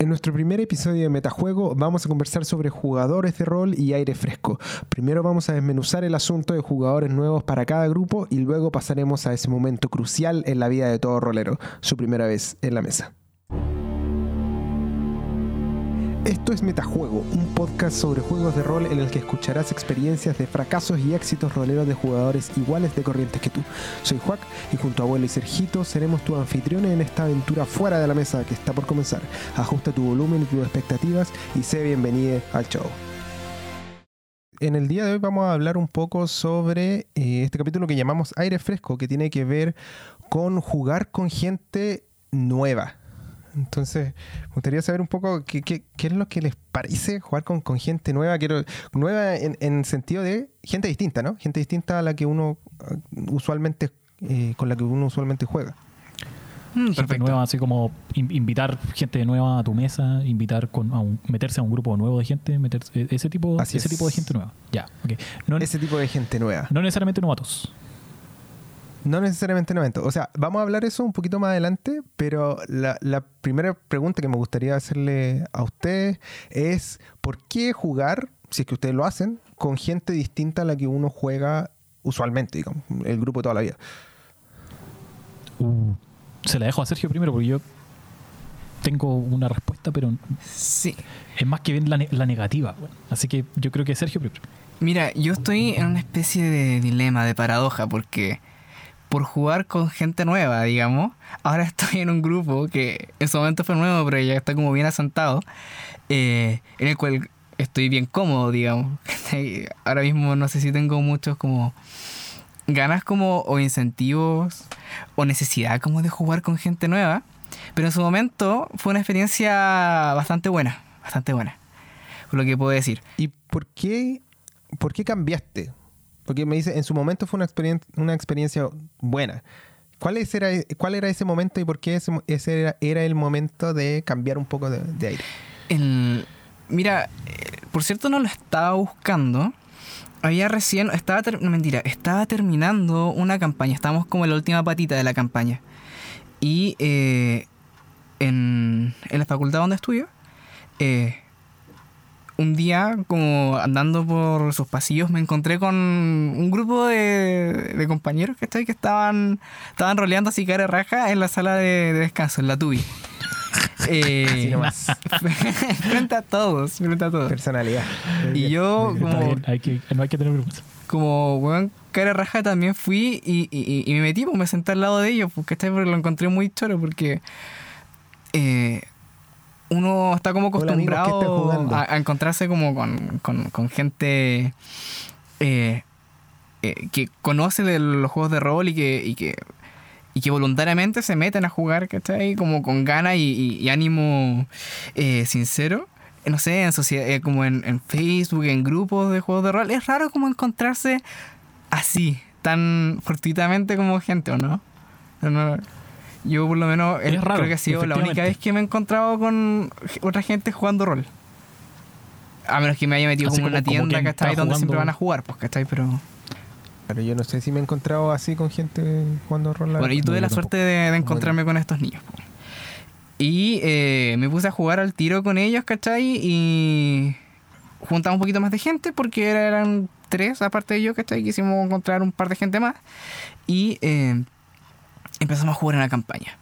En nuestro primer episodio de Metajuego vamos a conversar sobre jugadores de rol y aire fresco. Primero vamos a desmenuzar el asunto de jugadores nuevos para cada grupo y luego pasaremos a ese momento crucial en la vida de todo rolero, su primera vez en la mesa. Esto es Metajuego, un podcast sobre juegos de rol en el que escucharás experiencias de fracasos y éxitos roleros de jugadores iguales de corrientes que tú. Soy Juac y junto a Abuelo y Sergito seremos tu anfitriones en esta aventura fuera de la mesa que está por comenzar. Ajusta tu volumen y tus expectativas y sé bienvenido al show. En el día de hoy vamos a hablar un poco sobre eh, este capítulo que llamamos Aire Fresco, que tiene que ver con jugar con gente nueva. Entonces, me gustaría saber un poco qué, qué, qué es lo que les parece jugar con, con gente nueva. Quiero, nueva en, en sentido de gente distinta, ¿no? Gente distinta a la que uno uh, usualmente, eh, con la que uno usualmente juega. Mm, gente nueva, así como in- invitar gente nueva a tu mesa, invitar con, a un- meterse a un grupo nuevo de gente, meterse, ese tipo, Así ese es. tipo de gente nueva. Ya, ok. No, Ese tipo de gente nueva. no necesariamente novatos. No necesariamente novato. O sea, vamos a hablar eso un poquito más adelante, pero la, la primera pregunta que me gustaría hacerle a ustedes es ¿por qué jugar, si es que ustedes lo hacen, con gente distinta a la que uno juega usualmente, digamos, el grupo de toda la vida? Uh, se la dejo a Sergio primero porque yo tengo una respuesta, pero Sí. es más que bien la, ne- la negativa. bueno. Así que yo creo que Sergio primero. Mira, yo estoy en una especie de dilema, de paradoja, porque por jugar con gente nueva, digamos, ahora estoy en un grupo que en su momento fue nuevo, pero ya está como bien asentado, eh, en el cual estoy bien cómodo, digamos. Ahora mismo no sé si tengo muchos como ganas como o incentivos o necesidad como de jugar con gente nueva, pero en su momento fue una experiencia bastante buena, bastante buena, por lo que puedo decir. ¿Y por qué, por qué cambiaste? Porque me dice, en su momento fue una, experien- una experiencia buena. ¿Cuál, era, ¿Cuál era ese momento y por qué ese, era, el momento de cambiar un poco de, aire? Mira, eh, por cierto no lo estaba buscando. Había recién, estaba, no mentira, estaba terminando una campaña. Estábamos como en la última patita de la campaña. Y eh, en, en la facultad donde estudio, eh, un día, como andando por sus pasillos, me encontré con un grupo de, de compañeros que, que estaban, estaban roleando así cara raja en la sala de, de descanso, en la tubi. Eh, frente a todos, frente a todos. Personalidad. Y yo, como, hay que, no hay que tener vergüenza. como weón, cara raja también fui y, y- y me metí, pues me senté al lado de ellos, porque este lo encontré muy choro, porque eh, uno está como Hola, amigos, ¿qué están acostumbrado a, a encontrarse como con, con- con gente eh, eh, que conoce de los juegos de rol y que, y que, y que voluntariamente se meten a jugar, ¿cachai? Como con ganas y, y- y ánimo eh, sincero. No sé, en sociedad, eh, como en, en Facebook, en grupos de juegos de rol. Es raro como encontrarse así, tan fortuitamente como gente, ¿o no? ¿O no? Yo por lo menos Es raro, creo que ha sido la única vez que me he encontrado con otra gente jugando rol. A menos que me haya metido Así como en una tienda, quien ¿cachai? está Donde siempre van a jugar, pues, ¿cachai? Pero... Pero yo no sé si me he encontrado así con gente jugando rol. Bueno, yo tuve la tampoco. suerte de, de encontrarme con estos niños. Y eh, me puse a jugar al tiro con ellos, ¿cachai? Y juntamos un poquito más de gente porque era- eran tres, aparte de yo, ¿cachai? Quisimos encontrar un par de gente más. Y eh, empezamos a jugar en la campaña.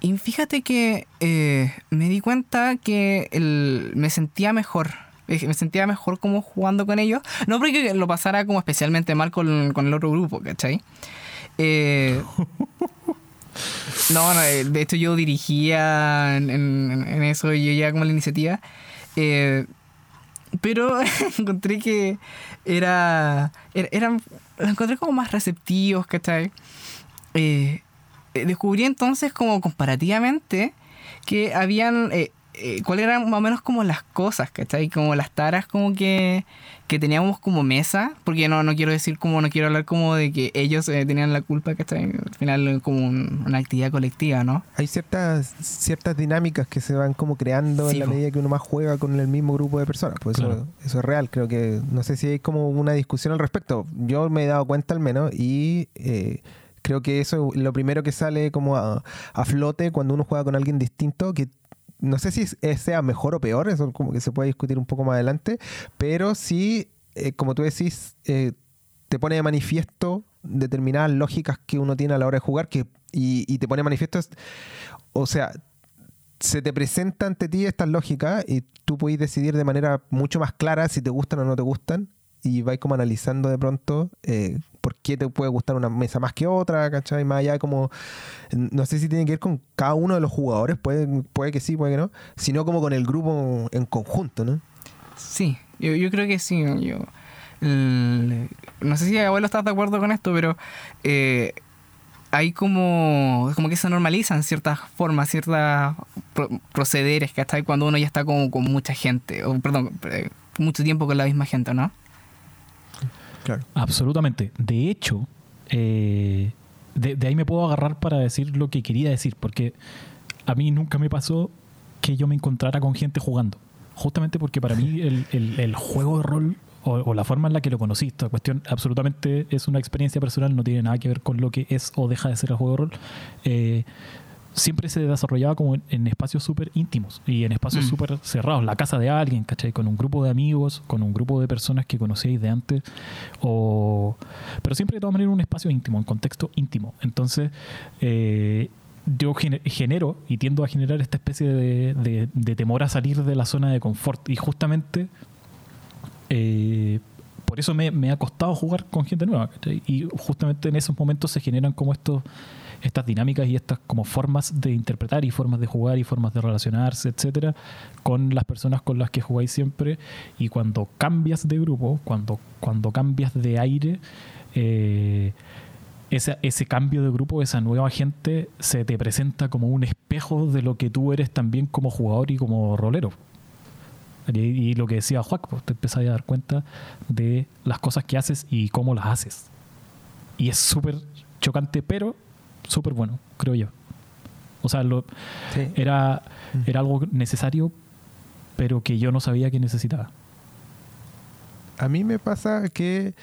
Y fíjate que eh, me di cuenta que el- me sentía mejor. Eh, Me sentía mejor como jugando con ellos. No porque lo pasara como especialmente mal con, con el otro grupo, ¿cachai? Eh, no, no, eh, de hecho yo dirigía en, en- en eso y yo ya como la iniciativa. Eh, pero encontré que era, era- eran, los encontré como más receptivos, ¿cachai? Eh, eh, descubrí entonces como comparativamente que habían... Eh, eh, cuáles eran más o menos como las cosas, ¿cachai? Como las taras como que, que teníamos como mesa, porque no, no quiero decir como, no quiero hablar como de que ellos eh, tenían la culpa, ¿cachai? Al final como un- una actividad colectiva, ¿no? Hay ciertas, ciertas dinámicas que se van como creando Sí, en la medida que uno más juega con el mismo grupo de personas. Pues eso, eso es real. Creo que no sé si hay como una discusión al respecto. Yo me he dado cuenta al menos y eh, creo que eso es lo primero que sale como a, a flote cuando uno juega con alguien distinto que no sé si sea mejor o peor, eso como que se puede discutir un poco más adelante, pero sí, eh, como tú decís, eh, te pone de manifiesto determinadas lógicas que uno tiene a la hora de jugar que, y, te pone de manifiesto, o sea, se te presenta ante ti estas lógicas y tú puedes decidir de manera mucho más clara si te gustan o no te gustan y vais como analizando de pronto eh, por qué te puede gustar una mesa más que otra, ¿cachai? Más allá como, no sé si tiene que ver con cada uno de los jugadores, puede, puede que sí, puede que no, sino como con el grupo en conjunto, ¿no? Sí, yo, yo creo que sí. Yo, no sé si abuelo estás de acuerdo con esto, pero eh, hay como, como que se normalizan ciertas formas, ciertas procederes, hasta cuando uno ya está como con mucha gente, o perdón, eh, mucho tiempo con la misma gente, ¿no? Absolutamente. De hecho, eh, de, ahí me puedo agarrar para decir lo que quería decir, porque a mí nunca me pasó que yo me encontrara con gente jugando. Justamente porque para mí el, juego de rol o, la forma en la que lo conocí, esta cuestión absolutamente es una experiencia personal, no tiene nada que ver con lo que es o deja de ser el juego de rol. Eh, siempre se desarrollaba como en, espacios súper íntimos y en espacios mm. súper cerrados. La casa de alguien, ¿cachai? Con un grupo de amigos, con un grupo de personas que conocíais de antes. O... Pero siempre de todas maneras un espacio íntimo, un contexto íntimo. Entonces, eh, yo genero y tiendo a generar esta especie de, temor a salir de la zona de confort. Y justamente... Eh, por eso me, me, ha costado jugar con gente nueva. ¿cachai? Y justamente en esos momentos se generan como estos estas dinámicas y estas como formas de interpretar y formas de jugar y formas de relacionarse, etcétera, con las personas con las que jugáis siempre. Y cuando cambias de grupo, cuando, cuando cambias de aire, eh, ese, ese, cambio de grupo, esa nueva gente, se te presenta como un espejo de lo que tú eres también como jugador y como rolero. Y, lo que decía Juan, pues te empiezas a dar cuenta de las cosas que haces y cómo las haces. Y es súper chocante, pero súper bueno, creo yo. O sea, lo, era, mm. era algo necesario, pero que yo no sabía que necesitaba. A mí me pasa que,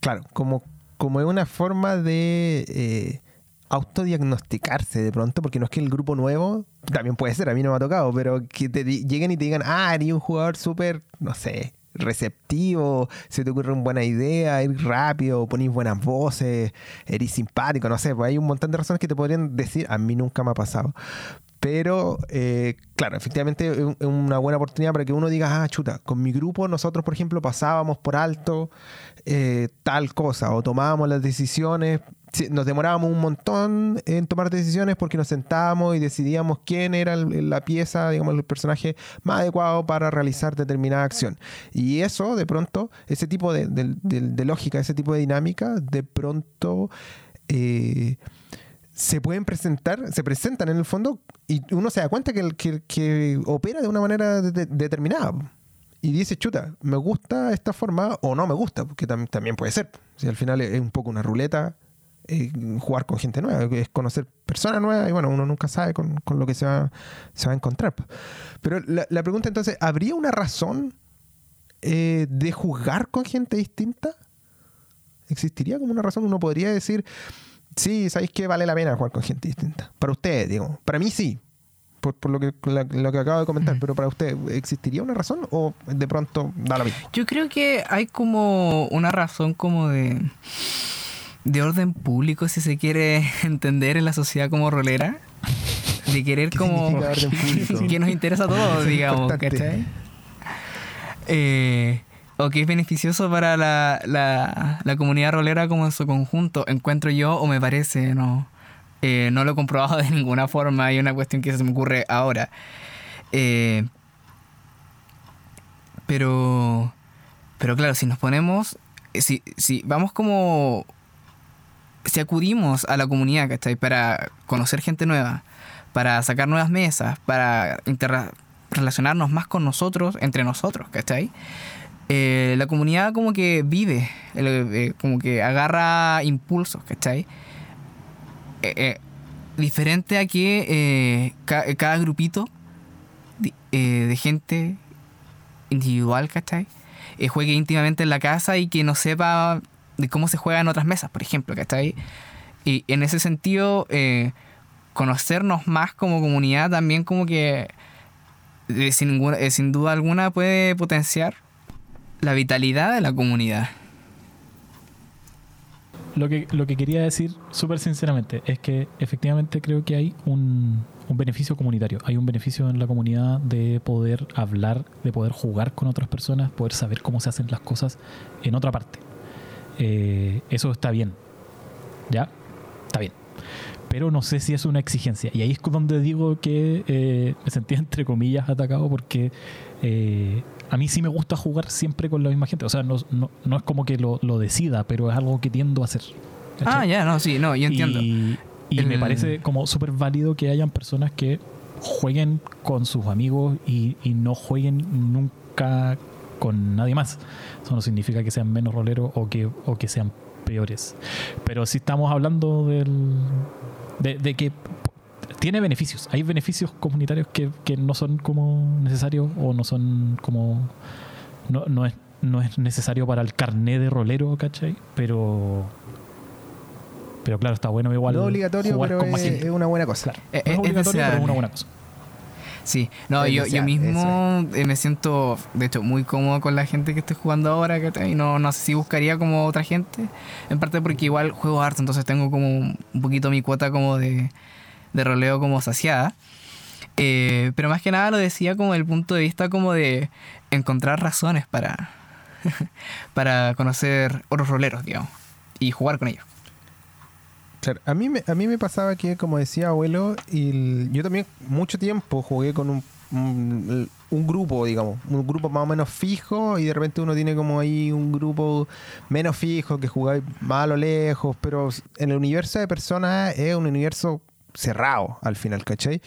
claro, como, como es una forma de eh, autodiagnosticarse de pronto, porque no es que el grupo nuevo, también puede ser, a mí no me ha tocado, pero que te lleguen y te digan, ah, eres un jugador súper, no sé, receptivo, se te ocurre una buena idea, ir rápido, ponís buenas voces, eres simpático, no sé, pues hay un montón de razones que te podrían decir, a mí nunca me ha pasado. Pero, eh, claro, efectivamente es una buena oportunidad para que uno diga, ah, chuta, con mi grupo nosotros, por ejemplo, pasábamos por alto eh, tal cosa o tomábamos las decisiones nos demorábamos un montón en tomar decisiones porque nos sentábamos y decidíamos quién era la pieza, digamos, el personaje más adecuado para realizar determinada acción. Y eso, de pronto, ese tipo de, lógica, ese tipo de dinámica, de pronto eh, se pueden presentar, se presentan en el fondo y uno se da cuenta que, que, que opera de una manera determinada y dice, chuta, me gusta esta forma o no me gusta, porque también puede ser. Si al final es un poco una ruleta eh, jugar con gente nueva, es conocer personas nuevas y bueno, uno nunca sabe con, lo que se va, se va a encontrar. Pero la, pregunta entonces, ¿habría una razón eh, de jugar con gente distinta? ¿Existiría como una razón? Uno podría decir, sí, ¿sabéis que vale la pena jugar con gente distinta? Para ustedes, digo. Para mí sí, por, lo, que, lo que acabo de comentar, pero para usted, ¿existiría una razón o de pronto da la mismo? Yo creo que hay como una razón como de de orden público, si se quiere entender en la sociedad como rolera. De querer como... que nos interesa a todos, digamos, ¿cachai? Eh, o que es beneficioso para la, la, comunidad rolera como en su conjunto, encuentro yo o me parece, no, eh, no lo he comprobado de ninguna forma, hay una cuestión que se me ocurre ahora. Eh, pero, pero claro, si nos ponemos, si, si vamos como si acudimos a la comunidad, ¿cachai? Para conocer gente nueva, para sacar nuevas mesas, para relacionarnos más con nosotros, entre nosotros, ¿cachai? Eh, la comunidad como que vive, eh, como que agarra impulsos, ¿cachai? Eh, diferente a que cada grupito de, gente individual, ¿cachai? juegue íntimamente en la casa y que no sepa de cómo se juega en otras mesas, por ejemplo, que está ahí. Y en ese sentido, eh, conocernos más como comunidad también como que eh, eh, sin duda alguna puede potenciar la vitalidad de la comunidad. Lo que, lo que quería decir súper sinceramente es que efectivamente creo que hay un beneficio comunitario. Hay un beneficio en la comunidad de poder hablar, de poder jugar con otras personas, poder saber cómo se hacen las cosas en otra parte. Eh, eso está bien. ¿Ya? Está bien. Pero no sé si es una exigencia. Y ahí es donde digo que eh, me sentía entre comillas atacado porque eh, a mí sí me gusta jugar siempre con la misma gente. O sea, no, no, no es como que lo, lo, decida, pero es algo que tiendo a hacer. ¿cachai? Ah, ya, no, sí, no, yo entiendo. Y, y El- me parece como súper válido que hayan personas que jueguen con sus amigos y, y no jueguen nunca con nadie más. Eso no significa que sean menos roleros o que, o que sean peores. Pero si estamos hablando del, de, de que tiene beneficios. Hay beneficios comunitarios que, que no son como necesarios o no son como... No, no, es, no es necesario para el carné de rolero, ¿cachai? Pero... Pero claro, está bueno igual no obligatorio, jugar pero es, una buena cosa. Claro. Eh, No es eh, es obligatorio, pero es una buena cosa. Sí, no, Es yo, yo mismo eh, me siento, de hecho, muy cómodo con la gente que estoy jugando ahora, ¿cachai? No, no sé si buscaría como otra gente, en parte porque igual juego harto, entonces tengo como un poquito mi cuota como de, de roleo como saciada. Eh, pero más que nada lo decía como del punto de vista como de encontrar razones para, para conocer otros roleros, digamos, y jugar con ellos. A mí me, a mí me pasaba que, como decía abuelo, y yo también mucho tiempo jugué con un, un, grupo, digamos, un grupo más o menos fijo y de repente uno tiene como ahí un grupo menos fijo que jugáis más a lejos, pero en el universo de personas es un universo cerrado al final, ¿cachai?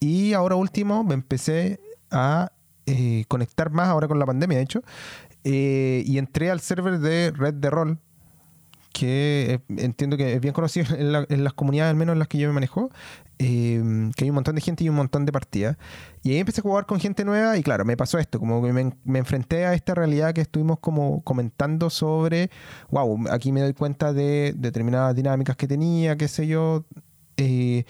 Y ahora último me empecé a eh, conectar más ahora con la pandemia, de hecho, eh, y entré al server de Red de Roll, que eh, entiendo que es bien conocido en, la- en las comunidades, al menos en las que yo me manejo, eh, que hay un montón de gente y un montón de partidas. Y ahí empecé a jugar con gente nueva y claro, me pasó esto, como que me, me enfrenté a esta realidad que estuvimos como comentando sobre, wow, aquí me doy cuenta de determinadas dinámicas que tenía, qué sé yo. eh,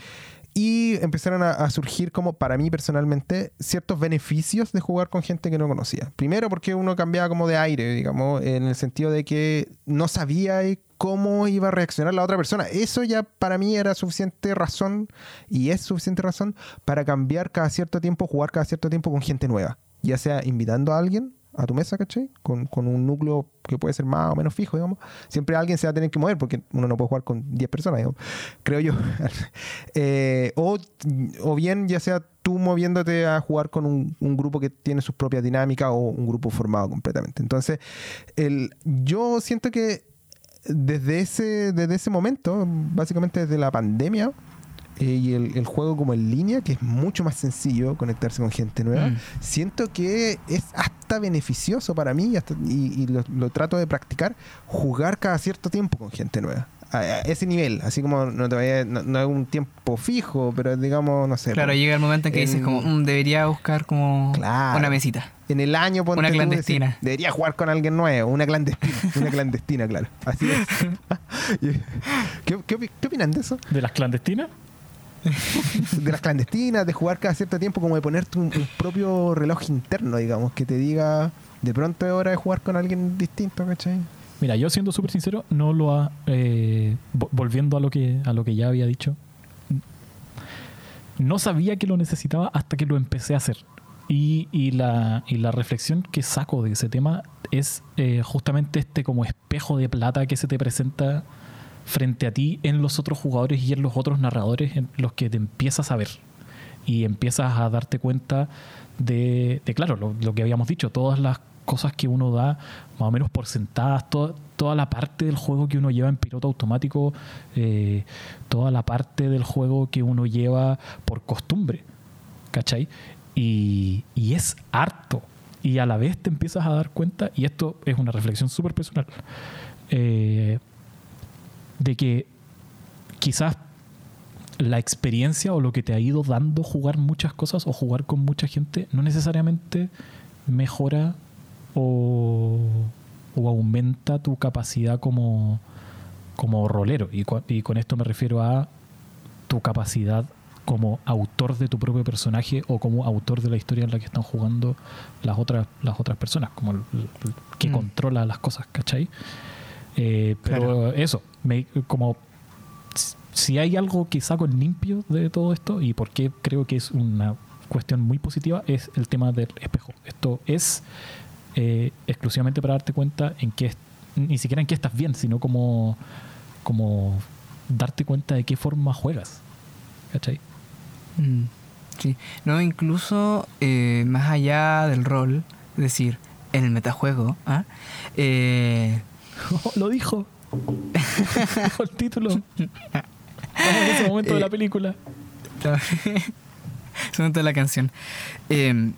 y empezaron a, surgir como para mí personalmente ciertos beneficios de jugar con gente que no conocía. Primero porque uno cambiaba como de aire, digamos, en el sentido de que no sabía cómo iba a reaccionar la otra persona. Eso ya para mí era suficiente razón y es suficiente razón para cambiar cada cierto tiempo, jugar cada cierto tiempo con gente nueva. Ya sea invitando a alguien a tu mesa, ¿cachai? Con, con un núcleo que puede ser más o menos fijo, digamos. Siempre alguien se va a tener que mover porque uno no puede jugar con 10 personas, digamos. Creo yo. Eh, o, o bien, ya sea tú moviéndote a jugar con un, un grupo que tiene sus propias dinámicas o un grupo formado completamente. Entonces, el, yo siento que desde ese, desde ese momento, básicamente desde la pandemia, eh, y el, el juego como en línea, que es mucho más sencillo conectarse con gente nueva, Mm. siento que es hasta beneficioso para mí y, hasta- y- y lo, lo trato de practicar, jugar cada cierto tiempo con gente nueva. A, a ese nivel, así como no, te vaya- no, no es un tiempo fijo, pero digamos, no sé. Claro, pues, llega el momento en que dices como, "Mm, debería buscar como Claro. una mesita. en el año ponte Una tú, clandestina. decir, debería jugar con alguien nuevo, una clandestina, una clandestina, claro. Así es. ¿Qué, qué, qué opinan de eso? ¿De las clandestinas? de las clandestinas, de jugar cada cierto tiempo, como de ponerte un, propio reloj interno, digamos, que te diga de pronto es hora de jugar con alguien distinto, ¿cachai? Mira, yo siendo súper sincero, no lo ha. eh, vo- volviendo a lo, que, a lo que ya había dicho, no sabía que lo necesitaba hasta que lo empecé a hacer. Y, y la, y la reflexión que saco de ese tema es eh, justamente este como espejo de plata que se te presenta frente a ti en los otros jugadores y en los otros narradores en los que te empiezas a ver y empiezas a darte cuenta de, claro, lo, que habíamos dicho, todas las cosas que uno da más o menos por sentadas, toda, toda la parte del juego que uno lleva en piloto automático, eh, toda la parte del juego que uno lleva por costumbre, ¿cachai? Y, y es harto. Y a la vez te empiezas a dar cuenta, y esto es una reflexión súper personal, eh, de que quizás la experiencia o lo que te ha ido dando jugar muchas cosas o jugar con mucha gente no necesariamente mejora o, o aumenta tu capacidad como, como rolero. Y, y con esto me refiero a tu capacidad como autor de tu propio personaje o como autor de la historia en la que están jugando las otras, las otras personas, como el, el que Mm. controla las cosas, ¿cachai? Eh, pero Claro. eso, me, como si hay algo que saco en limpio de todo esto y por qué creo que es una cuestión muy positiva es el tema del espejo. Esto es eh, exclusivamente para darte cuenta en qué ni siquiera en qué estás bien, sino como, como darte cuenta de qué forma juegas. ¿Cachai? Mm, Sí, no, incluso eh, más allá del rol, es decir, en el metajuego, ¿ah? Eh, lo dijo. dijo el título. Estamos en ese momento de la Eh, película. se nota la canción. Eh,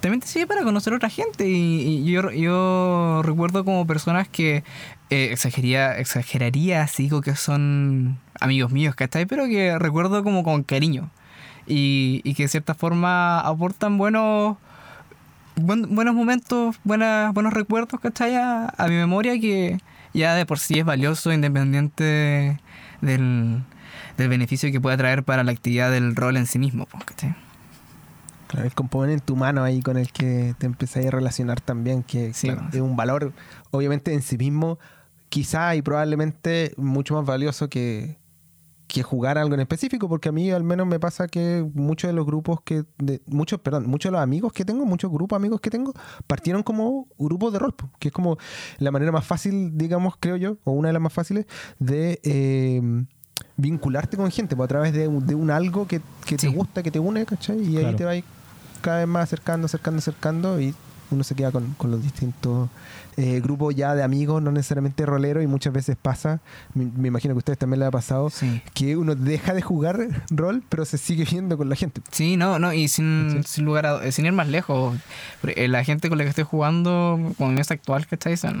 también te sirve para conocer a otra gente. Y, y yo, yo recuerdo como personas que eh, exageraría, exageraría si digo que son amigos míos, ¿cachai? Pero que recuerdo como con cariño. Y, y que de cierta forma aportan buenos, buen- buenos momentos, buenas, buenos recuerdos, ¿cachai? A, a mi memoria que ya de por sí es valioso, independiente del, del beneficio que pueda traer para la actividad del rol en sí mismo, pues, ¿cachai? Claro, el componente humano ahí con el que te empezás a relacionar también, que Sí, claro, bueno. es un valor, obviamente, en sí mismo, quizá y probablemente mucho más valioso que, que jugar algo en específico, porque a mí al menos me pasa que muchos de los grupos que, de, muchos, perdón, muchos de los amigos que tengo, muchos grupos amigos que tengo, partieron como grupos de rol, que es como la manera más fácil, digamos, creo yo, o una de las más fáciles, de eh, vincularte con gente, pues, a través de, un- de un algo que, que Sí. te gusta, que te une, ¿cachai? Y ahí te vas cada vez más acercando, acercando, acercando y uno se queda con, con los distintos eh, grupos ya de amigos, no necesariamente roleros y muchas veces pasa, me, me imagino que a ustedes también les ha pasado, Sí. que uno deja de jugar rol pero se sigue viendo con la gente. Sí, no, no, y sin, Sí. sin lugar a, sin ir más lejos, eh, la gente con la que estoy jugando, con mi mesa actual, ¿cachai? Son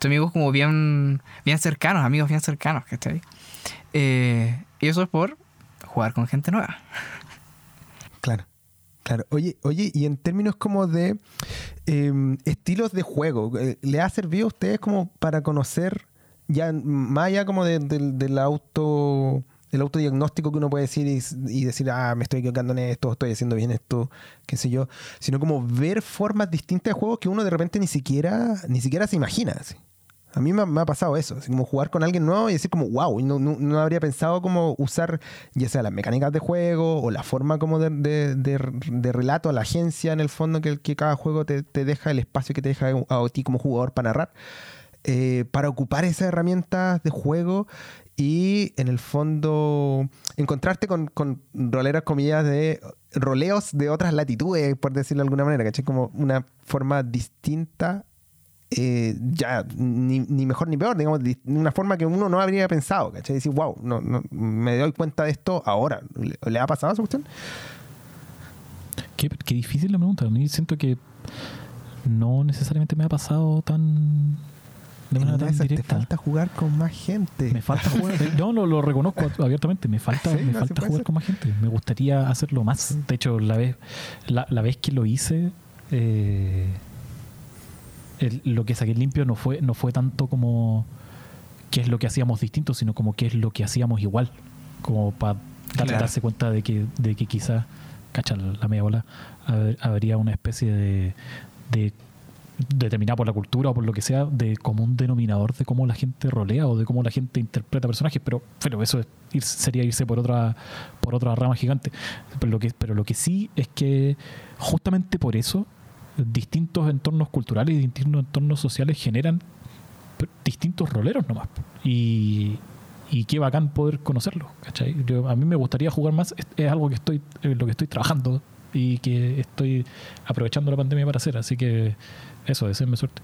son amigos como bien, bien cercanos, amigos bien cercanos, ¿cachai? Eh, y eso es por jugar con gente nueva. Claro. Oye, oye, y en términos como de eh, estilos de juego, eh, ¿le ha servido a ustedes como para conocer ya más allá como de- del- del auto el autodiagnóstico que uno puede decir y, decir, ah, me estoy equivocando en esto, estoy haciendo bien esto, qué sé yo, sino como ver formas distintas de juegos que uno de repente ni siquiera, ni siquiera se imagina. A mí me, ha- pasado eso, así como jugar con alguien nuevo y decir como, wow, no, no, no habría pensado como usar ya sea las mecánicas de juego o la forma como de, de- relato a la agencia en el fondo que, que cada juego te, te deja, el espacio que te deja a, ti como jugador para narrar, eh, para ocupar esas herramientas de juego y en el fondo encontrarte con, con roleras comillas de roleos de otras latitudes, por decirlo de alguna manera, ¿cachai? Como una forma distinta eh, ya ni, ni mejor ni peor, digamos, de una forma que uno no habría pensado, ¿cachai? Decir, wow, no, no, me doy cuenta de esto ahora. ¿Le, le ha pasado a esa cuestión? Qué, qué difícil la pregunta. A mí siento que no necesariamente me ha pasado tan. De manera tan te falta jugar con más gente. Me falta jugar. No, lo, lo reconozco abiertamente. Me falta, Sí, me no, falta jugar con más gente. Me gustaría hacerlo más. De hecho, la vez, la, la vez que lo hice, eh, el- lo que saqué limpio no fue, no fue tanto como qué es lo que hacíamos distinto, sino como qué es lo que hacíamos igual. Como para Claro. darse cuenta de que, de que quizás, cacha la, media bola, hab- habría una especie de, de determinada por la cultura o por lo que sea, de como un denominador de cómo la gente rolea o de cómo la gente interpreta personajes, pero, pero eso es ir- sería irse por otra, por otra rama gigante. Pero lo, que, pero lo que sí es que justamente por eso distintos entornos culturales y distintos entornos sociales generan distintos roleros nomás. Y, y qué bacán poder conocerlos. ¿cachai? Yo- a mí me gustaría jugar más, es, es algo que estoy, en lo que estoy trabajando y que estoy aprovechando la pandemia para hacer. Así que eso, deseenme suerte.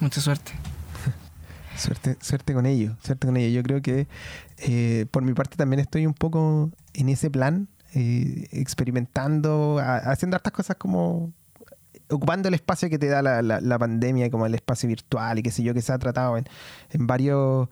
Mucha suerte. Suerte, suerte con ello, suerte con ello. Yo creo que eh, por mi parte también estoy un poco en ese plan, eh, experimentando, a- haciendo hartas cosas como ocupando el espacio que te da la, la- la pandemia, como el espacio virtual y qué sé yo, que se ha tratado en, en varios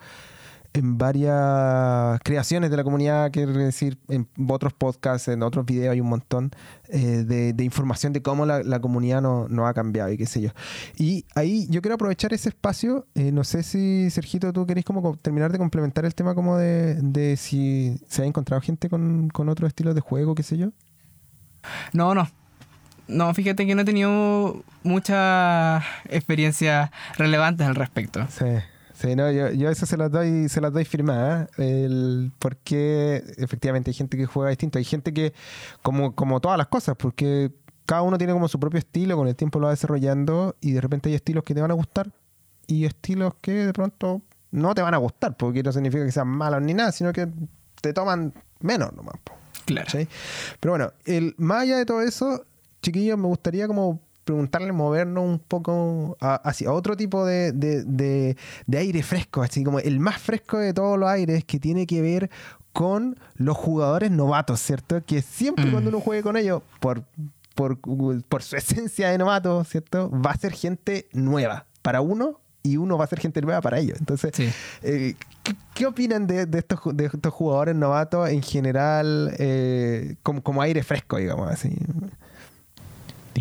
en varias creaciones de la comunidad, quiero decir, en otros podcasts, en otros videos hay un montón eh, de, información de cómo la, comunidad no, no, ha cambiado y qué sé yo. Y ahí yo quiero aprovechar ese espacio, eh, no sé si Sergito tú querés como terminar de complementar el tema como de, de si se ha encontrado gente con, con otros estilos de juego, qué sé yo. No, no, no, fíjate que no he tenido muchas experiencias relevantes al respecto. Sí. Sí, no, yo, yo eso se las doy, se las doy firmada, el, porque efectivamente hay gente que juega distinto, hay gente que, como, como todas las cosas, porque cada uno tiene como su propio estilo, con el tiempo lo va desarrollando, y de repente hay estilos que te van a gustar y estilos que de pronto no te van a gustar, porque no significa que sean malos ni nada, sino que te toman menos nomás. Claro. Pero bueno, el, más allá de todo eso, chiquillos, me gustaría como preguntarle movernos un poco hacia otro tipo de, aire fresco, así como el más fresco de todos los aires que tiene que ver con los jugadores novatos, ¿cierto? Que siempre mm. cuando uno juegue con ellos, por, por, su esencia de novato, ¿cierto? Va a ser gente nueva para uno y uno va a ser gente nueva para ellos. Entonces, eh, ¿qué, opinan de, estos, de estos jugadores novatos en general eh, como, como aire fresco, digamos así?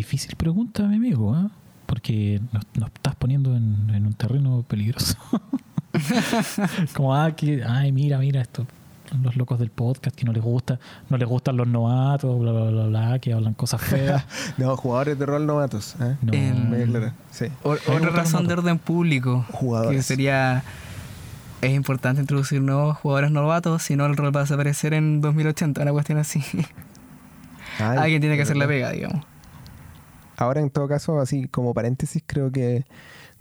Difícil pregunta, mi amigo, ¿eh? porque nos, estás poniendo en, un terreno peligroso. Como, ah, que, ay, mira, mira, esto los locos del podcast que no les gusta, no les gustan los novatos, bla, bla, bla, bla, que hablan cosas feas. no, jugadores de rol novatos. ¿eh? No. sí. otra razón de orden público. Jugadores. Que sería. Es importante introducir nuevos jugadores novatos, si no el rol va a desaparecer en 2080, una cuestión así. Alguien tiene que hacer la pega, digamos. Ahora, en todo caso, así como paréntesis, creo que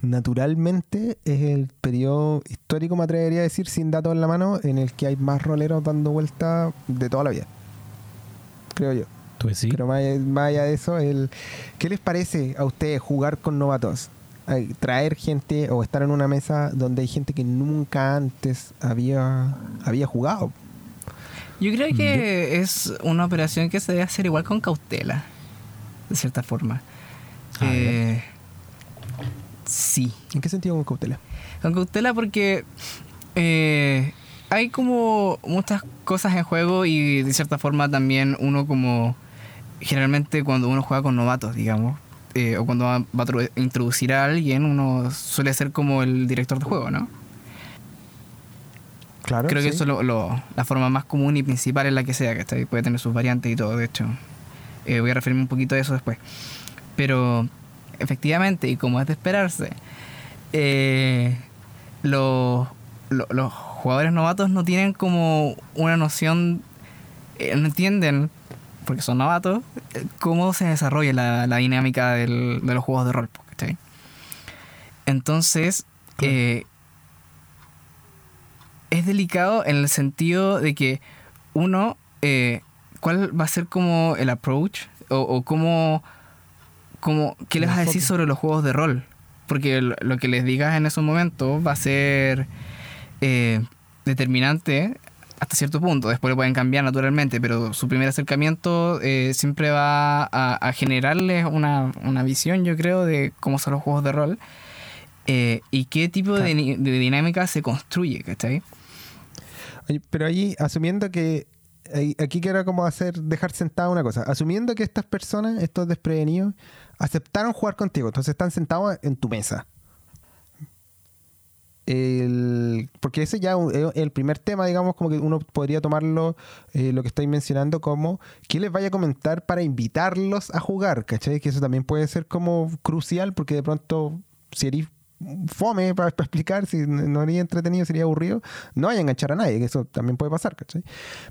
naturalmente es el periodo histórico, me atrevería a decir, sin datos en la mano, en el que hay más roleros dando vuelta de toda la vida. Creo yo. ¿Tú sí? Pero más, allá de eso, el, ¿qué les parece a ustedes jugar con novatos? traer gente o estar en una mesa donde hay gente que nunca antes había, había jugado. Yo creo que es una operación que se debe hacer igual con cautela, de cierta forma. Eh, sí. ¿En qué sentido con cautela? Con cautela porque eh, hay como muchas cosas en juego y de cierta forma también uno como generalmente cuando uno juega con novatos, digamos, eh, o cuando va, a introducir a alguien, uno suele ser como el director de juego, ¿no? Claro. Creo que eso es la forma más común y principal en la que sea, que puede tener sus variantes y todo, de hecho. Voy a referirme un poquito a eso después. Pero efectivamente, y como es de esperarse, eh, los, jugadores novatos no tienen como una noción, eh, no entienden, porque son novatos, eh, cómo se desarrolla la, dinámica de los juegos de rol. Entonces, es delicado en el sentido de que uno, ¿cuál va a ser como el approach o, o cómo como, ¿qué les vas a decir sobre los juegos de rol? Porque lo que les digas en esos momentos va a ser eh, determinante hasta cierto punto. Después lo pueden cambiar naturalmente, pero su primer acercamiento eh, siempre va a, generarles una, visión, yo creo, de cómo son los juegos de rol eh, y qué tipo de, dinámica se construye, ¿cachai? Pero allí, asumiendo que aquí quiero como hacer dejar sentada una cosa. Asumiendo que estas personas, estos desprevenidos, aceptaron jugar contigo, entonces están sentados en tu mesa. porque ese ya es el primer tema, digamos, como que uno podría tomarlo, eh, lo que estoy mencionando, como que les vaya a comentar para invitarlos a jugar, ¿cachai? Que eso también puede ser como crucial, porque de pronto, si eres fome para, explicar, si no sería entretenido, sería aburrido, no vaya a enganchar a nadie, que eso también puede pasar, ¿cachai?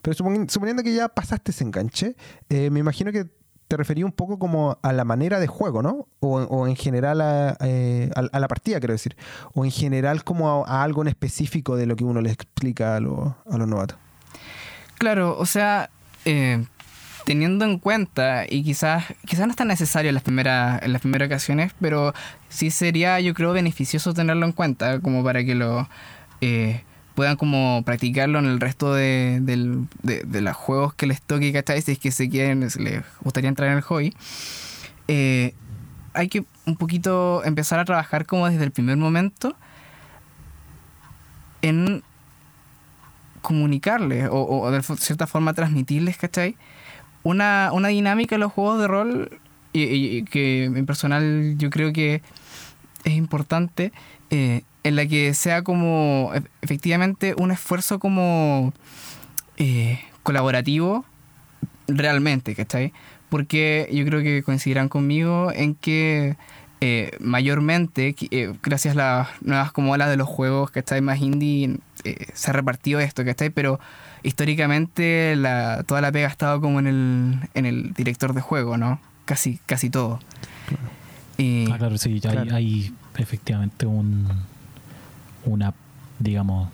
Pero suponiendo que ya pasaste ese enganche, eh, me imagino que te refería un poco como a la manera de juego, ¿no? O, en general eh, a, la partida, quiero decir. O en general como a, algo en específico de lo que uno les explica a, los novatos. Claro, o sea, eh, teniendo en cuenta, y quizás, quizás no es tan necesario en las, primeras, las primeras ocasiones, pero sí sería, yo creo, beneficioso tenerlo en cuenta, como para que lo... Eh, puedan como practicarlo en el resto de, los juegos que les toque, ¿cachai? Si es que se quieren, les gustaría entrar en el hobby. Eh, hay que un poquito empezar a trabajar como desde el primer momento en comunicarles o, o de cierta forma transmitirles, ¿cachai? Una, una dinámica en los juegos de rol y, que en personal yo creo que es importante eh, en la que sea como efectivamente un esfuerzo como eh, colaborativo realmente, ¿cachai? Porque yo creo que coincidirán conmigo en que eh, mayormente, gracias a las nuevas como olas de los juegos, ¿cachai? Más indie, se ha repartido esto, ¿cachai? Pero históricamente la, toda la pega ha estado como en el, en el director de juego, ¿no? Casi, casi todo. Y, Ah, claro, sí, ya hay- Claro. hay, efectivamente un una, digamos,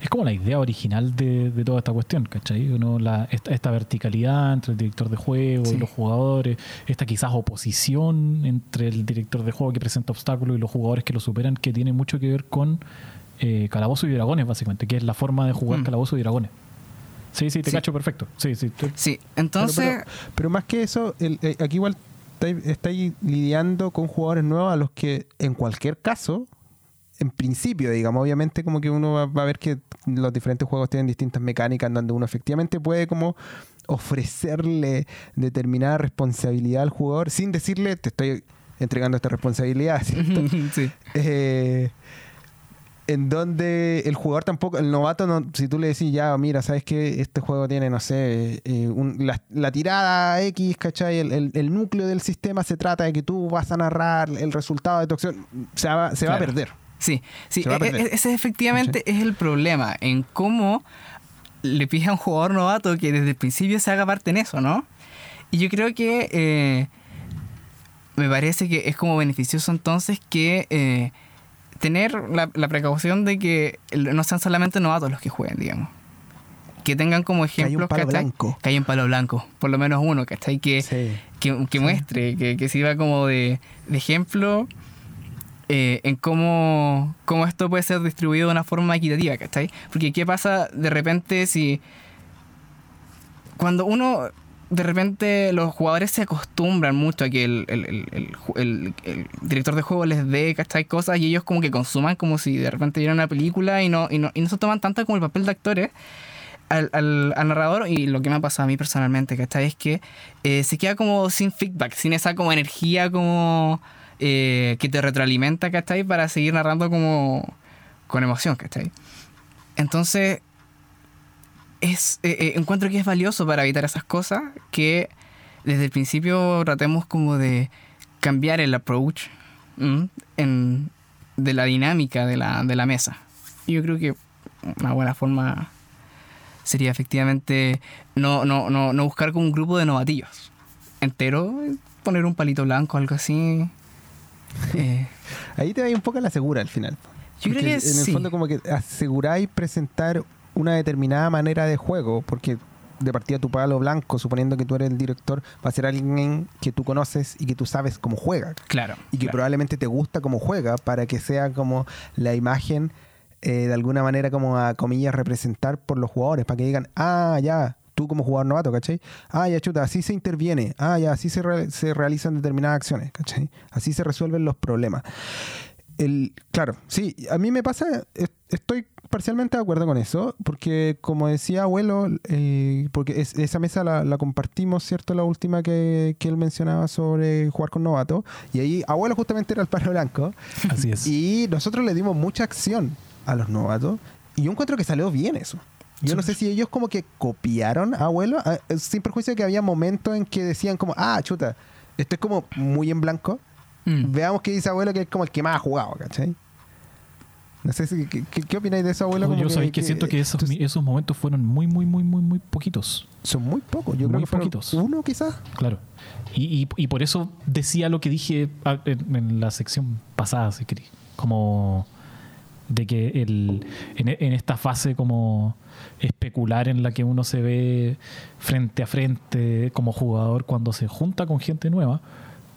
es como la idea original de, de toda esta cuestión, ¿cachai? Uno, la, esta, esta verticalidad entre el director de juego Sí. y los jugadores, esta quizás oposición entre el director de juego que presenta obstáculos y los jugadores que lo superan, que tiene mucho que ver con eh, Calabozo y Dragones, básicamente, que es la forma de jugar Mm. Calabozo y Dragones. Sí, sí, te Sí. cacho perfecto. Sí, sí. tú- sí, entonces... pero, pero más que eso, el- eh, aquí igual estáis estáis lidiando con jugadores nuevos a los que en cualquier caso, en principio, digamos, obviamente como que uno va, va a ver que los diferentes juegos tienen distintas mecánicas en donde uno efectivamente puede como ofrecerle determinada responsabilidad al jugador sin decirle te estoy entregando esta responsabilidad, ¿cierto? sí. Eh, en donde el jugador tampoco, el novato, no, si tú le decís ya, mira, sabes que este juego tiene, no sé, eh, un- la, la tirada X, ¿cachai? El, el- el núcleo del sistema se trata de que tú vas a narrar el resultado de tu acción, se va, se va a perder. Sí, sí, e- e- ese efectivamente es el problema, en cómo le pide a un jugador novato que desde el principio se haga parte en eso, ¿no? Y yo creo que eh, me parece que es como beneficioso entonces que eh, tener la, la precaución de que no sean solamente novatos los que jueguen, digamos. Que tengan como Que hay un ejemplos palo ¿cachai? blanco. Que hay un palo blanco, por lo menos uno, ¿cachai? Que, Sí. que, que muestre, que, que sirva como de, de ejemplo eh, en cómo, cómo esto puede ser distribuido de una forma equitativa, ¿cachai? Porque qué pasa de repente si cuando uno de repente los jugadores se acostumbran mucho a que el, el- el- el director de juego les dé, ¿cachai? Cosas y ellos como que consuman como si de repente vieran una película y no, y no, y no se toman tanto como el papel de actores al, al- al narrador y lo que me ha pasado a mí personalmente, ¿cachai? Es que eh, se queda como sin feedback, sin esa como energía como eh, que te retroalimenta, ¿cachai? Para seguir narrando como con emoción, ¿cachai? Entonces, es, eh, eh, encuentro que es valioso para evitar esas cosas que desde el principio tratemos como de cambiar el approach ¿m? en, de la dinámica de la, de la mesa. Y yo creo que una buena forma sería efectivamente no, no, no, no buscar como un grupo de novatillos entero, poner un palito blanco, algo así. Eh, Ahí te va un poco a la segura al final. Yo creo que en el sí. fondo como que aseguráis presentar una determinada manera de juego, porque de partida tu palo blanco, suponiendo que tú eres el director, va a ser alguien que tú conoces y que tú sabes cómo juega. claro. Y que claro. probablemente te gusta cómo juega para que sea como la imagen eh, de alguna manera como a comillas representar por los jugadores, para que digan, ah, ya, tú como jugador novato, ¿cachai? Ah, ya, chuta, así se interviene, ah, ya, así se, re- se realizan determinadas acciones, ¿cachai? Así se resuelven los problemas. El, claro, sí, a mí me pasa, es- estoy parcialmente de acuerdo con eso, porque como decía abuelo, eh, porque es- esa mesa la, la compartimos, ¿cierto? La última que, que él mencionaba sobre jugar con novato, y ahí abuelo justamente era el palo blanco, Así es. y nosotros le dimos mucha acción a los novatos, y yo encuentro que salió bien eso. Yo no sé si ellos como que copiaron a abuelo, eh, sin perjuicio de que había momentos en que decían como, ah, chuta, esto es como muy en blanco, Mm. Veamos qué dice abuelo, que es como el que más ha jugado, ¿cachai? No sé si, ¿qué, qué, qué opináis de eso, abuelo? Como yo sabéis que, siento que esos, esos momentos fueron muy, muy, muy, muy, muy poquitos. son muy pocos. Yo creo que fueron poquitos. uno quizás. Claro. Y, y- y por eso decía lo que dije ah, en, en la sección pasada, si queréis. Como de que el, en, en esta fase como especular en la que uno se ve frente a frente como jugador cuando se junta con gente nueva,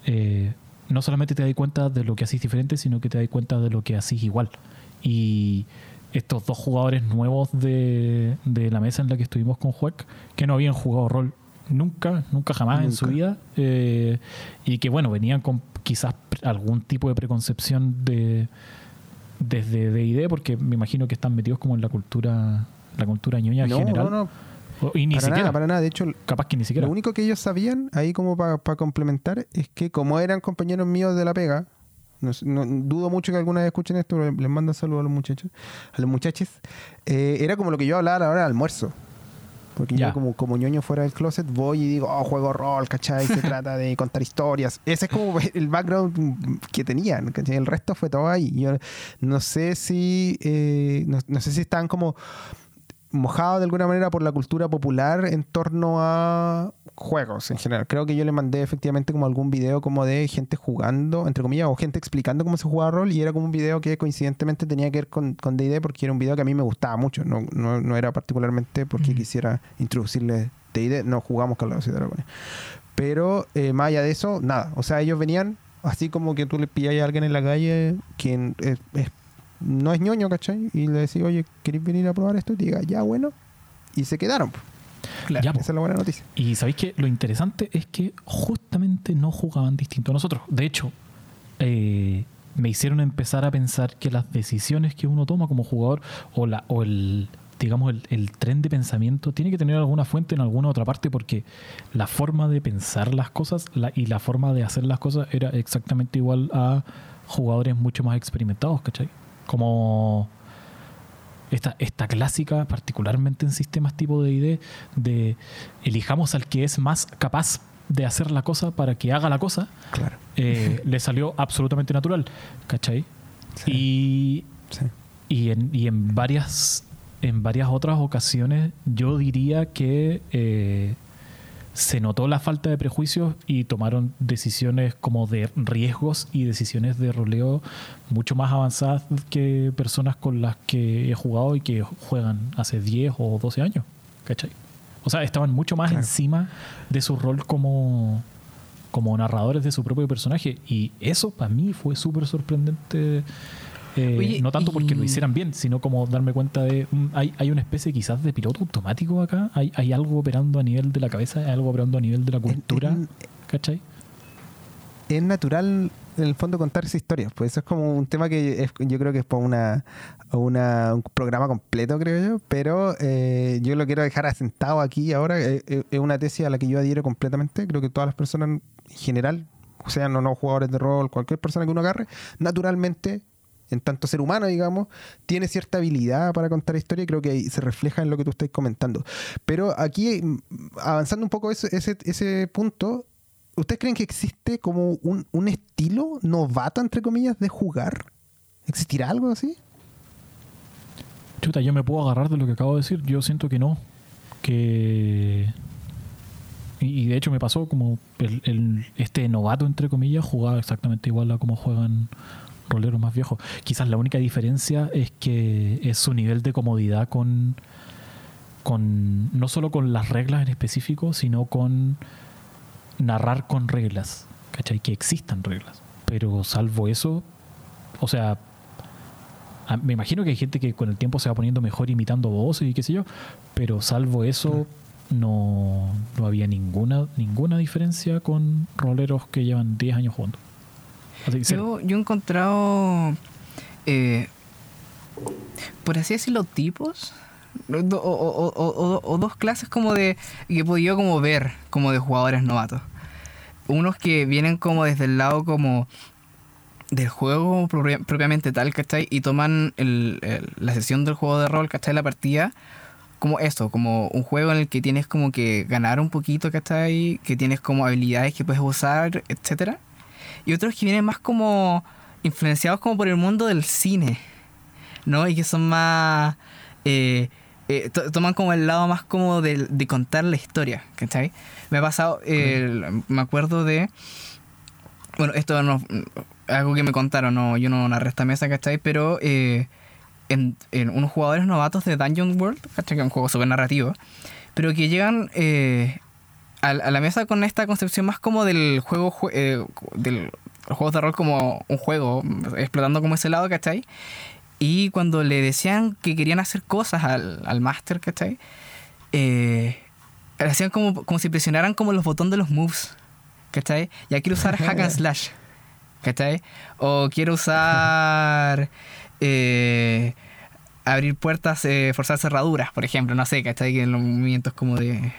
eh, no solamente te das cuenta de lo que hacís diferente, sino que te das cuenta de lo que hacís igual. Y estos dos jugadores nuevos de, de la mesa en la que estuvimos con Juec, que no habían jugado rol nunca, nunca jamás en su vida, eh, y que bueno, venían con quizás algún tipo de preconcepción de desde D&D, porque me imagino que están metidos como en la cultura la cultura ñoña en No, general. no, no, y ni para siquiera. nada, para nada. De hecho, Capaz que ni siquiera. Lo único que ellos sabían, ahí como para complementar, es que como eran compañeros míos de la pega, no, sé- no- dudo mucho que alguna vez escuchen esto, pero les mando saludos a los muchachos, a los muchachos, eh, era como lo que yo hablaba a la hora del almuerzo. Porque Ya. yo como, como ñoño fuera del closet voy y digo, oh, juego rol, ¿cachai? Se trata de contar historias. Ese es como el background que tenían, ¿cachai? El resto fue todo ahí. Yo no sé si, eh, no, no sé si están como mojado de alguna manera por la cultura popular en torno a juegos en general. Creo que yo le mandé efectivamente como algún video como de gente jugando, entre comillas, o gente explicando cómo se jugaba rol y era como un video que coincidentemente tenía que ver con, con D&D porque era un video que a mí me gustaba mucho, no, no, no era particularmente porque Mm. quisiera introducirle D&D, no jugamos Calabozos y Dragones. Pero eh, más allá de eso, nada. O sea, ellos venían así como que tú le pillas a alguien en la calle quien es, es- no es ñoño, ¿cachai? Y le decís, oye, ¿queréis venir a probar esto? Y te diga, ya, bueno. Y se quedaron. Claro. Ya. Esa es la buena noticia. Y sabéis que lo interesante es que justamente no jugaban distinto a nosotros. De hecho, eh, me hicieron empezar a pensar que las decisiones que uno toma como jugador o, la, o el digamos el, el tren de pensamiento tiene que tener alguna fuente en alguna otra parte porque la forma de pensar las cosas la- y la forma de hacer las cosas era exactamente igual a jugadores mucho más experimentados, ¿cachai? Como esta, esta clásica, particularmente en sistemas tipo de ID, de elijamos al que es más capaz de hacer la cosa para que haga la cosa, Claro. eh, le salió absolutamente natural, ¿cachai? Sí. Y, Sí. y, en, y en varias en varias otras ocasiones yo diría que eh, se notó la falta de prejuicios y tomaron decisiones como de riesgos y decisiones de roleo mucho más avanzadas que personas con las que he jugado y que juegan hace 10 o 12 años, ¿cachai? O sea, estaban mucho más Claro. encima de su rol como, como narradores de su propio personaje y eso para mí fue súper sorprendente. Eh, Oye, no tanto porque lo hicieran bien, sino como darme cuenta de mm, hay, hay una especie quizás de piloto automático acá, hay, hay algo operando a nivel de la cabeza, hay algo operando a nivel de la cultura, En- ¿cachai? es natural en el fondo contar esa historia. Pues eso es como un tema que es- yo creo que es para una, una- un programa completo, creo yo. Pero eh, yo lo quiero dejar asentado aquí ahora. Eh, eh, Es una tesis a la que yo adhiero completamente. Creo que todas las personas en general, o sea, no, no jugadores de rol, cualquier persona que uno agarre, naturalmente, en tanto ser humano, digamos, tiene cierta habilidad para contar historia y creo que se refleja en lo que tú estás comentando. Pero aquí, mm, avanzando un poco ese, ese, ese punto, ¿ustedes creen que existe como un, un estilo novato, entre comillas, de jugar? ¿Existirá algo así? Chuta, yo me puedo agarrar de lo que acabo de decir. Yo siento que no. Que. Y, de hecho me pasó como el- este novato, entre comillas, jugaba exactamente igual a como juegan roleros más viejos. Quizás la única diferencia es que es su nivel de comodidad con. con no solo con las reglas en específico, sino con narrar con reglas. ¿Cachai? Que existan reglas. Pero salvo eso, o sea, Me imagino que hay gente que con el tiempo se va poniendo mejor imitando voces y qué sé yo, pero salvo eso, no, no había ninguna, ninguna diferencia con roleros que llevan 10 años jugando. Yo, he encontrado, eh, por así decirlo, tipos o, dos clases como de que he podido como ver como de jugadores novatos. Unos que vienen como desde el lado como del juego propia- propiamente tal, ¿cachai? Y toman la sesión del juego de rol, ¿cachai? La partida como esto, como un juego en el que tienes como que ganar un poquito, ¿cachai? Que tienes como habilidades que puedes usar, etcétera. Y otros que vienen más como influenciados como por el mundo del cine, ¿no? Y que son más... eh, eh, to- toman como el lado más como de, de contar la historia, ¿cachai? Me ha pasado, eh, me acuerdo de... Bueno, esto no algo que me contaron, no, yo no narré esta mesa, ¿cachai? Pero eh, en, en unos jugadores novatos de Dungeon World, ¿cachai? Que es un juego súper narrativo, pero que llegan eh, a, a la mesa con esta concepción más como del juego, jue- eh, del juego de rol como un juego, explotando como ese lado, ¿cachai? Y cuando le decían que querían hacer cosas al, al máster, ¿cachai? Eh, hacían como, como si presionaran como los botones de los moves, ¿cachai? Ya quiero usar hack and slash, ¿cachai? O quiero usar... eh, abrir puertas, eh, forzar cerraduras, por ejemplo, no sé, ¿cachai? Que en los movimientos como de...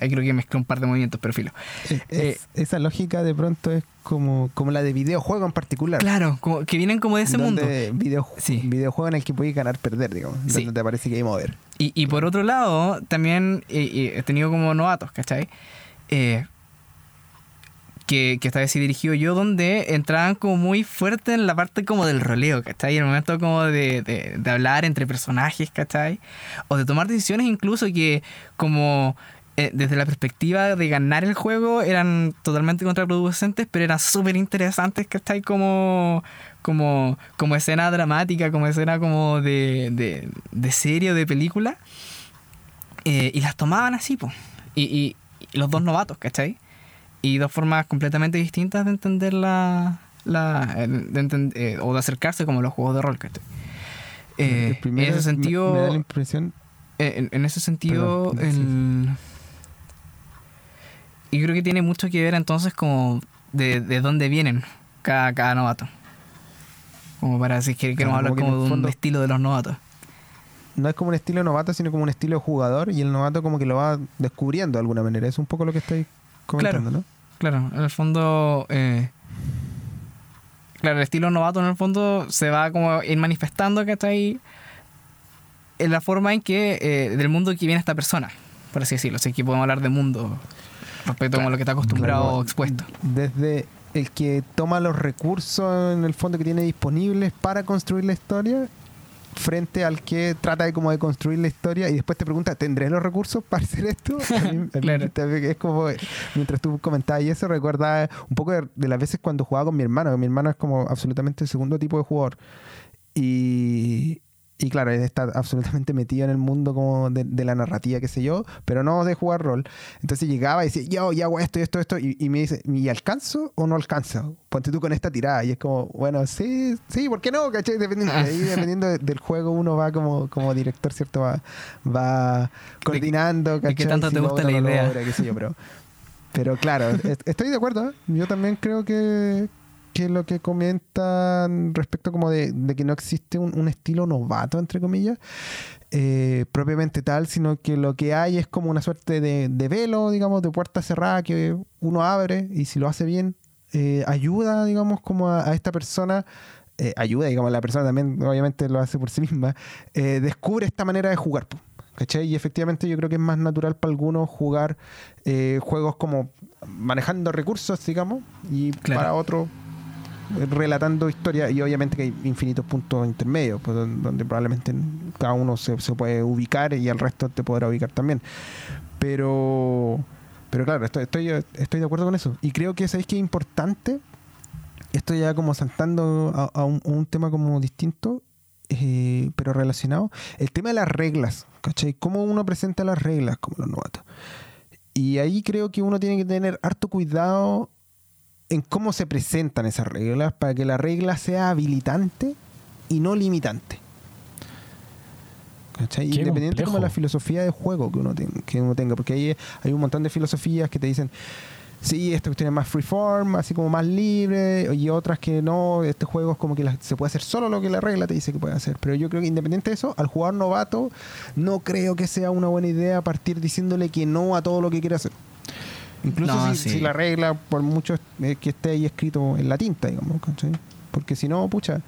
Ahí creo que mezclé un par de movimientos, pero filo. Es- Eh, esa lógica de pronto es como, como la de videojuego en particular. Claro, como que vienen como de ese mundo. Video, Sí. Videojuego en el que puedes ganar, perder, digamos. Sí. Donde te parece que hay mover. Y, y por otro lado, también eh, eh, he tenido como novatos, ¿cachai? Eh, que, que esta vez sí dirigido yo, donde entraban como muy fuerte en la parte como del roleo, ¿cachai? En el momento como de, de, de hablar entre personajes, ¿cachai? O de tomar decisiones incluso que como eh, desde la perspectiva de ganar el juego eran totalmente contraproducentes, pero eran súper interesantes, ¿cachai? Como, como, como escena dramática, como escena como de, de, de serie o de película. Eh, y las tomaban así, pues. Y, y- y los dos novatos, ¿cachai? Y dos formas completamente distintas de entender la. la de enten- eh, o de acercarse como los juegos de rol, ¿cachai? Eh, El en ese sentido. Me, da la impresión. En, en ese sentido, Perdón, sí, Y creo que tiene mucho que ver entonces como de, de dónde vienen cada, cada novato. Como para decir que queremos Claro, hablar como de un estilo de los novatos. No es como un estilo novato, sino como un estilo de jugador. Y el novato como que lo va descubriendo de alguna manera. Es un poco lo que estáis comentando, ¿no? Claro, en el fondo... eh, claro, el estilo novato en el fondo se va como ir manifestando que está ahí en la forma en que... eh, del mundo que viene esta persona, por así decirlo. Así que podemos hablar de mundo respecto a lo que está acostumbrado Claro. o expuesto. Desde el que toma los recursos en el fondo que tiene disponibles para construir la historia frente al que trata de como de construir la historia y después te pregunta ¿tendré los recursos para hacer esto? Mí- Claro. es como mientras tú comentabas y eso recuerda un poco de, de las veces cuando jugaba con mi hermano que mi hermano es como absolutamente el segundo tipo de jugador y, y claro, está absolutamente metido en el mundo como de, de la narrativa, qué sé yo, pero no de jugar rol. Entonces llegaba y decía, yo, ya hago esto, esto, esto, y, y me dice, ¿y alcanzo o no alcanzo? Ponte tú con esta tirada. Y es como, bueno, sí, sí, ¿por qué no? ¿Cachai? Dependiendo, ahí, dependiendo de- del juego, uno va como, como director, ¿cierto? Va, va coordinando, de qué ¿cachai? tanto Si te gusta logra la idea. logra, qué sé yo, pero, pero claro, est- estoy de acuerdo. ¿eh? Yo también creo que, que lo que comentan respecto como de, de que no existe un, un estilo novato, entre comillas, eh, propiamente tal, sino que lo que hay es como una suerte de, de velo, digamos, de puerta cerrada que uno abre y si lo hace bien, eh, ayuda, digamos, como a, a esta persona. eh, ayuda, digamos, la persona también obviamente lo hace por sí misma, descubre esta manera de jugar. ¿Cachai? Y efectivamente yo creo que es más natural para algunos jugar eh, juegos como manejando recursos, digamos, y Claro. para otros relatando historias y obviamente que hay infinitos puntos intermedios pues, don- donde probablemente cada uno se, puede ubicar y el resto te podrá ubicar también. Pero pero claro estoy, estoy, estoy de acuerdo con eso. Y creo que sabéis que es importante esto ya como saltando a, a un, a un tema como distinto eh, pero relacionado el tema de las reglas ¿cachai? cómo uno presenta las reglas como los novatos y ahí creo que uno tiene que tener harto cuidado en cómo se presentan esas reglas para que la regla sea habilitante y no limitante. Independiente como la filosofía de juego que uno, que uno tenga, porque ahí hay un montón de filosofías que te dicen, sí, esta cuestión es más freeform, así como más libre, y otras que no, este juego es como que la- se puede hacer solo lo que la regla te dice que puede hacer. Pero yo creo que independiente de eso, al jugador novato, no creo que sea una buena idea partir diciéndole que no a todo lo que quiere hacer. Incluso No, si, sí. si la regla, por mucho que esté ahí escrito en la tinta, digamos. Porque si no, pucha,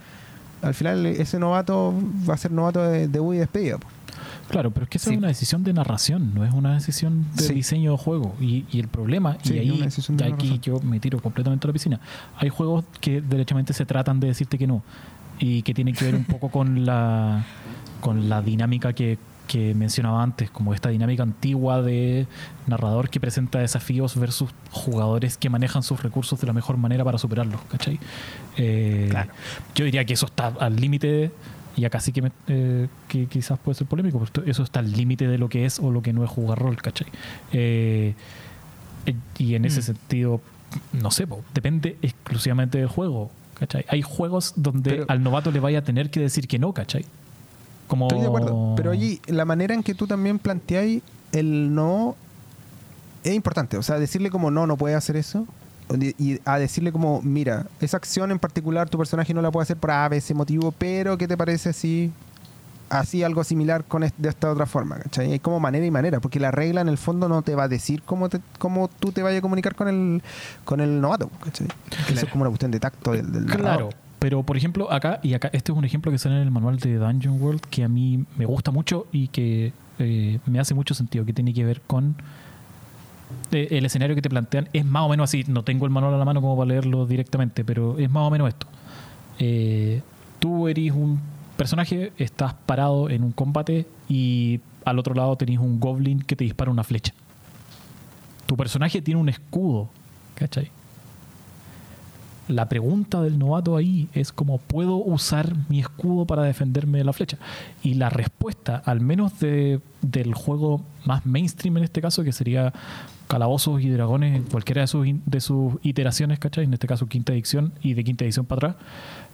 al final ese novato va a ser novato de, de y despedida. po. Claro, pero es que esa Sí. es una decisión de narración, no es una decisión de Sí. diseño de juego. Y, y el problema, Sí, y ahí aquí yo me tiro completamente a la piscina. Hay juegos que derechamente se tratan de decirte que no y que tienen que ver un poco con la, con la dinámica que, que mencionaba antes, como esta dinámica antigua de narrador que presenta desafíos versus jugadores que manejan sus recursos de la mejor manera para superarlos, ¿cachai? Eh, Claro. Yo diría que eso está al límite, y acá sí que, me- eh, que quizás puede ser polémico, pero eso está al límite de lo que es o lo que no es jugar rol, ¿cachai? Eh, eh, y en ese Mm. sentido, no sé, po, depende exclusivamente del juego, ¿cachai? Hay juegos donde Pero- al novato le vaya a tener que decir que no, ¿cachai? Como... Estoy de acuerdo. Pero allí la manera en que tú también planteáis el no es importante. O sea, decirle como no, no puede hacer eso. Y a decirle como, mira, esa acción en particular tu personaje no la puede hacer por A, C motivo, pero ¿qué te parece si así algo similar con de esta otra forma, ¿cachai? Hay como manera y manera, porque la regla en el fondo no te va a decir cómo, te, cómo tú te vayas a comunicar con el, con el novato, ¿cachai? Eso es como una cuestión de tacto del, del Claro. Pero, por ejemplo, acá, y acá, este es un ejemplo que sale en el manual de Dungeon World que a mí me gusta mucho y que eh, me hace mucho sentido, que tiene que ver con eh, el escenario que te plantean. Es más o menos así, no tengo el manual a la mano como para leerlo directamente, pero es más o menos esto. Eh, tú eres un personaje, estás parado en un combate y al otro lado tenés un goblin que te dispara una flecha. Tu personaje tiene un escudo, ¿cachai? La pregunta del novato ahí es cómo puedo usar mi escudo para defenderme de la flecha. Y la respuesta, al menos de, del juego más mainstream en este caso, que sería Calabozos y Dragones en cualquiera de sus, de sus iteraciones, ¿cachai? En este caso quinta edición y de quinta edición para atrás,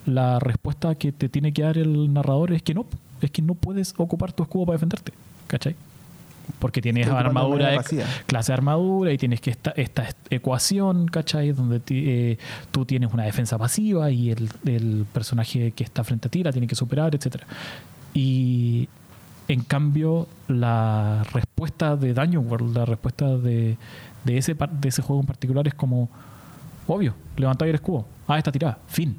la respuesta que te tiene que dar el narrador es que no, es que no puedes ocupar tu escudo para defenderte, ¿cachai? Porque tienes Estoy armadura de clase de armadura y tienes que esta, esta ecuación, ¿cachai? Donde ti- eh, tú tienes una defensa pasiva y el, el personaje que está frente a ti la tiene que superar, etcétera. Y en cambio, la respuesta de Dungeon World, la respuesta de, de, ese, de ese juego en particular es como, obvio, levantáis el escudo, ah, está tirada, fin.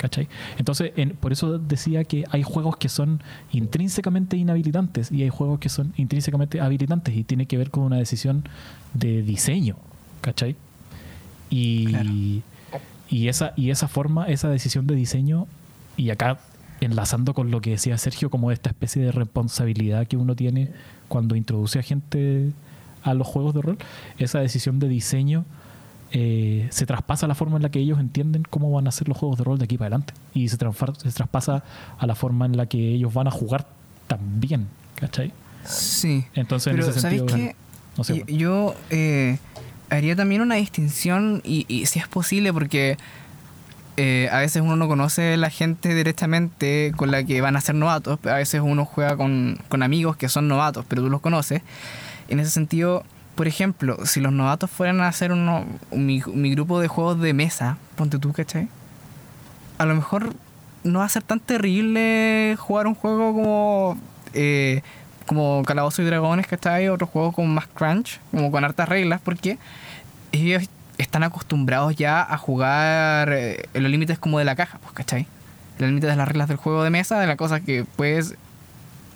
¿Cachai? Entonces, en- por eso decía que hay juegos que son intrínsecamente inhabilitantes y hay juegos que son intrínsecamente habilitantes y tiene que ver con una decisión de diseño, ¿cachai? Y, Claro. y, esa, y esa forma, esa decisión de diseño, y acá enlazando con lo que decía Sergio, como esta especie de responsabilidad que uno tiene cuando introduce a gente a los juegos de rol, esa decisión de diseño eh, se traspasa la forma en la que ellos entienden cómo van a ser los juegos de rol de aquí para adelante. Y se, se traspasa a la forma en la que ellos van a jugar también, ¿cachai? Sí. Entonces, Pero, en ese ¿sabéis sentido, no sé, Y- Yo eh, haría también una distinción, y, y si es posible, porque eh, a veces uno no conoce la gente directamente con la que van a ser novatos, a veces uno juega con, con amigos que son novatos, pero tú los conoces. En ese sentido, por ejemplo, si los novatos fueran a hacer uno, mi, mi grupo de juegos de mesa, ponte tú, ¿cachai? A lo mejor no va a ser tan terrible jugar un juego como eh, como Calabozos y Dragones, ¿cachai? Otro juego con más crunch, como con hartas reglas, porque ellos están acostumbrados ya a jugar eh, los límites como de la caja, pues, ¿cachai? Los límites de las reglas del juego de mesa, de las cosas que puedes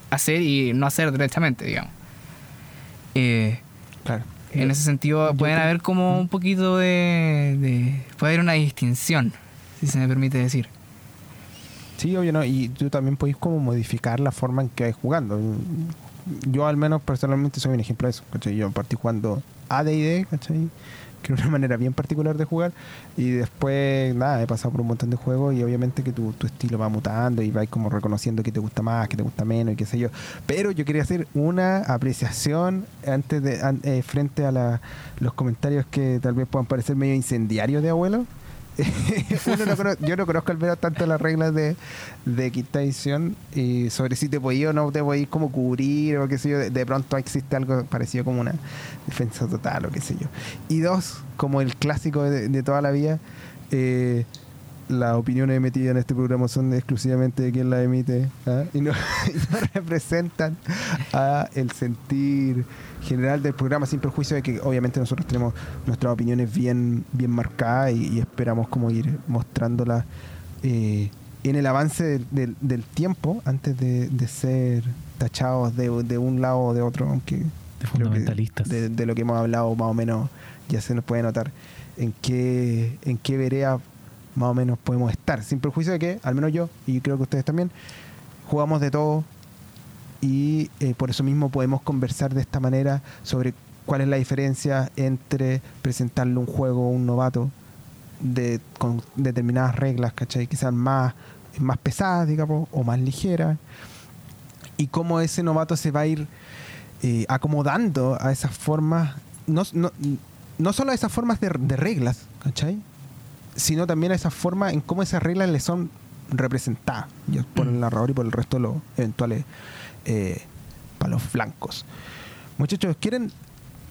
hacer y no hacer directamente, digamos. Eh, Claro. en ese sentido, pueden haber como un poquito de, de- Puede haber una distinción, si se me permite decir. Sí, obvio, ¿no? Y tú también podéis como modificar la forma en que vais jugando. Yo al menos personalmente soy un ejemplo de eso, ¿cachai? Yo partí jugando AD&D, ¿cachai? Que era una manera bien particular de jugar. Y después, nada, he pasado por un montón de juegos y obviamente que tu, tu estilo va mutando y vais como reconociendo que te gusta más, que te gusta menos y qué sé yo. Pero yo quería hacer una apreciación antes de an- eh, frente a los comentarios que tal vez puedan parecer medio incendiarios de abuelo. Uno yo no conozco al menos tanto las reglas de, de quinta edición sobre si te podía o no te podías como cubrir o qué sé yo. De, de pronto existe algo parecido como una defensa total o qué sé yo. Y dos, como el clásico de, de toda la vida, eh, las opiniones emitidas en este programa son exclusivamente de quien las emite ¿ah? y, no, y no representan a el sentir general del programa sin perjuicio de que obviamente nosotros tenemos nuestras opiniones bien bien marcadas y, y esperamos como ir mostrándolas eh, en el avance del, del- del tiempo antes de, de ser tachados de, de un lado o de otro aunque de fundamentalistas. de, de lo que hemos hablado más o menos ya se nos puede notar en qué en qué vereda más o menos podemos estar sin perjuicio de que al menos yo y creo que ustedes también jugamos de todo y eh, por eso mismo podemos conversar de esta manera sobre cuál es la diferencia entre presentarle un juego a un novato de, con determinadas reglas, ¿cachai? Sean más, más pesadas, digamos, o más ligeras, y cómo ese novato se va a ir eh, acomodando a esas formas, no, no, no solo a esas formas de, de reglas, ¿cachai? Sino también a esas formas en cómo esas reglas le son representadas por el narrador y por el resto de los eventuales eh, palos blancos. Muchachos, ¿quieren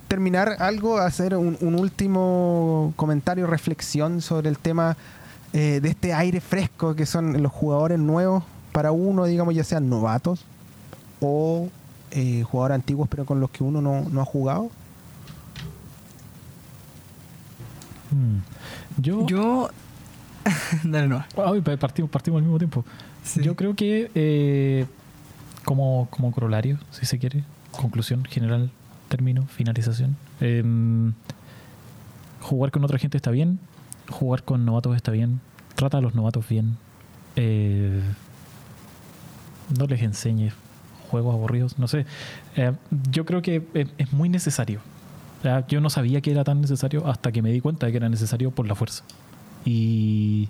terminar algo? Hacer un, un último comentario, reflexión sobre el tema eh, de este aire fresco que son los jugadores nuevos para uno, digamos, ya sean novatos o eh, jugadores antiguos pero con los que uno no, no ha jugado? Mm. Yo, Yo. Dale, no. Ay, partimos, partimos al mismo tiempo. Sí. Yo creo que eh, como, como corolario, si se quiere, conclusión general, término, finalización. em, jugar con otra gente está bien, jugar con novatos está bien, trata a los novatos bien. eh, no les enseñes juegos aburridos, no sé. Eh, yo creo que es muy necesario. Yo no sabía que era tan necesario hasta que me di cuenta de que era necesario por la fuerza. Y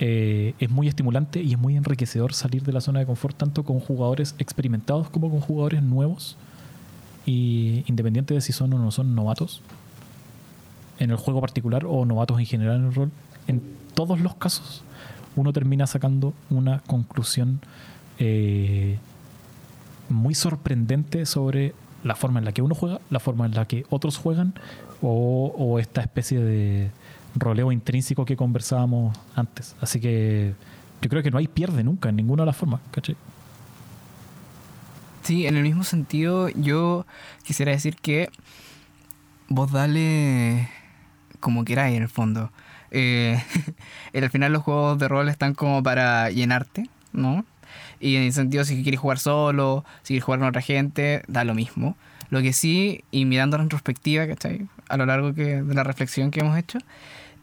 eh, es muy estimulante y es muy enriquecedor salir de la zona de confort tanto con jugadores experimentados como con jugadores nuevos y independiente de si son o no son novatos en el juego particular o novatos en general en el rol en todos los casos uno termina sacando una conclusión eh, muy sorprendente sobre la forma en la que uno juega, la forma en la que otros juegan o, esta especie de roleo intrínseco que conversábamos antes. Así que yo creo que no hay pierde nunca en ninguna de las formas, ¿cachai? Sí, en el mismo sentido, yo quisiera decir que vos dale como queráis en el fondo. Eh, al final los juegos de rol están como para llenarte, ¿no? Y en el sentido, si quieres jugar solo, si quieres jugar con otra gente, da lo mismo. Lo que sí, y mirando la retrospectiva, ¿cachai? A lo largo que, de la reflexión que hemos hecho,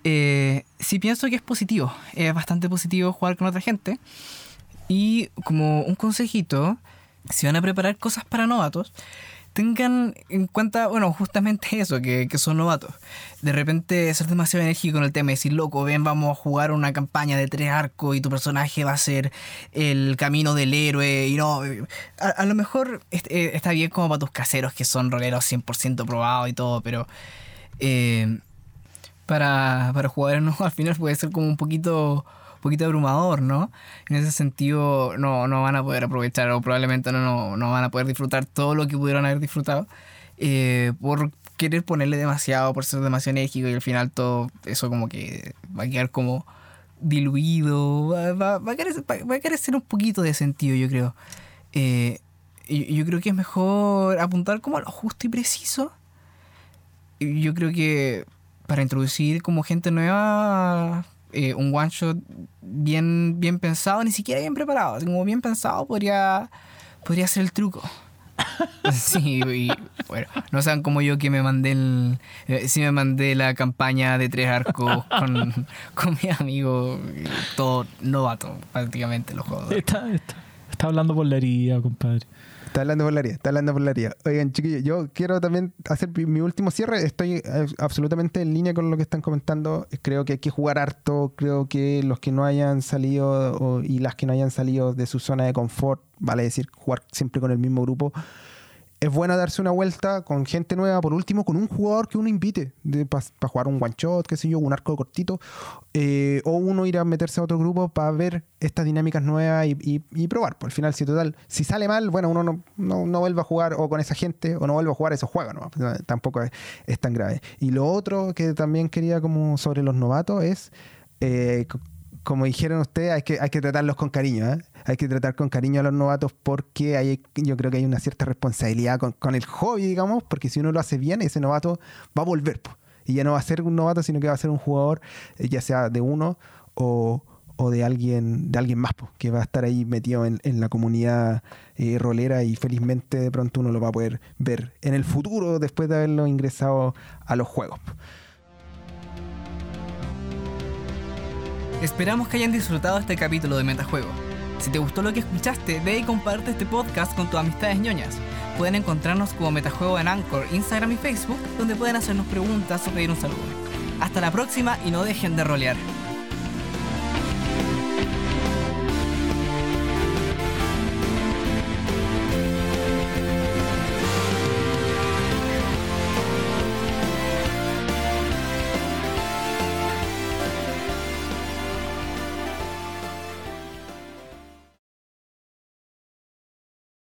eh, sí pienso que es positivo. Es bastante positivo jugar con otra gente. Y como un consejito, si van a preparar cosas para novatos, tengan en cuenta, bueno, justamente eso, que, que son novatos. De repente ser demasiado enérgico con el tema y decir, loco, ven, vamos a jugar una campaña de tres arcos y tu personaje va a ser el camino del héroe y no... A, a lo mejor eh, está bien como para tus caseros que son roleros 100% probados y todo, pero... eh, para, para jugadores nuevos al final puede ser como un poquito, poquito abrumador, ¿no? En ese sentido no, no van a poder aprovechar o probablemente no, no, no van a poder disfrutar todo lo que pudieron haber disfrutado eh, por querer ponerle demasiado, por ser demasiado enérgico y al final todo eso como que va a quedar como diluido, va, va, va a, carecer, va, a carecer un poquito de sentido yo creo. Eh, y- yo creo que es mejor apuntar como a lo justo y preciso. Yo creo que para introducir como gente nueva eh, un one shot bien, bien pensado, ni siquiera bien preparado, como bien pensado podría, podría ser el truco. Sí, y bueno, no sean como yo que me mandé el, eh, me mandé la campaña de tres arcos con, con mi amigo, todo novato prácticamente los juegos. Está, está, está hablando por la herida, compadre. Está hablando por la haría, está hablando por la haría. Oigan, chiquillos, yo quiero también hacer mi- mi último cierre. Estoy eh, absolutamente en línea con lo que están comentando. Creo que hay que jugar harto. Creo que los que no hayan salido o- y las que no hayan salido de su zona de confort, vale decir, jugar siempre con el mismo grupo. Es bueno darse una vuelta con gente nueva, por último, con un jugador que uno invite para jugar un one shot, qué sé yo, un arco cortito, eh, o uno ir a meterse a otro grupo para ver estas dinámicas nuevas y, y- probar. Por al final, si total, si sale mal, bueno, uno no, no, no vuelve a jugar o con esa gente o no vuelve a jugar esos juegos, ¿no? Pues, tampoco es, es tan grave. Y lo otro que también quería como sobre los novatos es, eh, como dijeron ustedes, hay que, hay que tratarlos con cariño, ¿eh? Hay que tratar con cariño a los novatos porque hay, yo creo que hay una cierta responsabilidad con, con el hobby, digamos, porque si uno lo hace bien, ese novato va a volver. po. Y ya no va a ser un novato, sino que va a ser un jugador, eh, ya sea de uno o, o de alguien de alguien más, po, que va a estar ahí metido en, en la comunidad eh, rolera y felizmente de pronto uno lo va a poder ver en el futuro después de haberlo ingresado a los juegos. Esperamos que hayan disfrutado este capítulo de Metajuego. Si te gustó lo que escuchaste, ve y comparte este podcast con tus amistades ñoñas. Pueden encontrarnos como Metajuego en Anchor, Instagram y Facebook, donde pueden hacernos preguntas o pedir un saludo. Hasta la próxima y no dejen de rolear.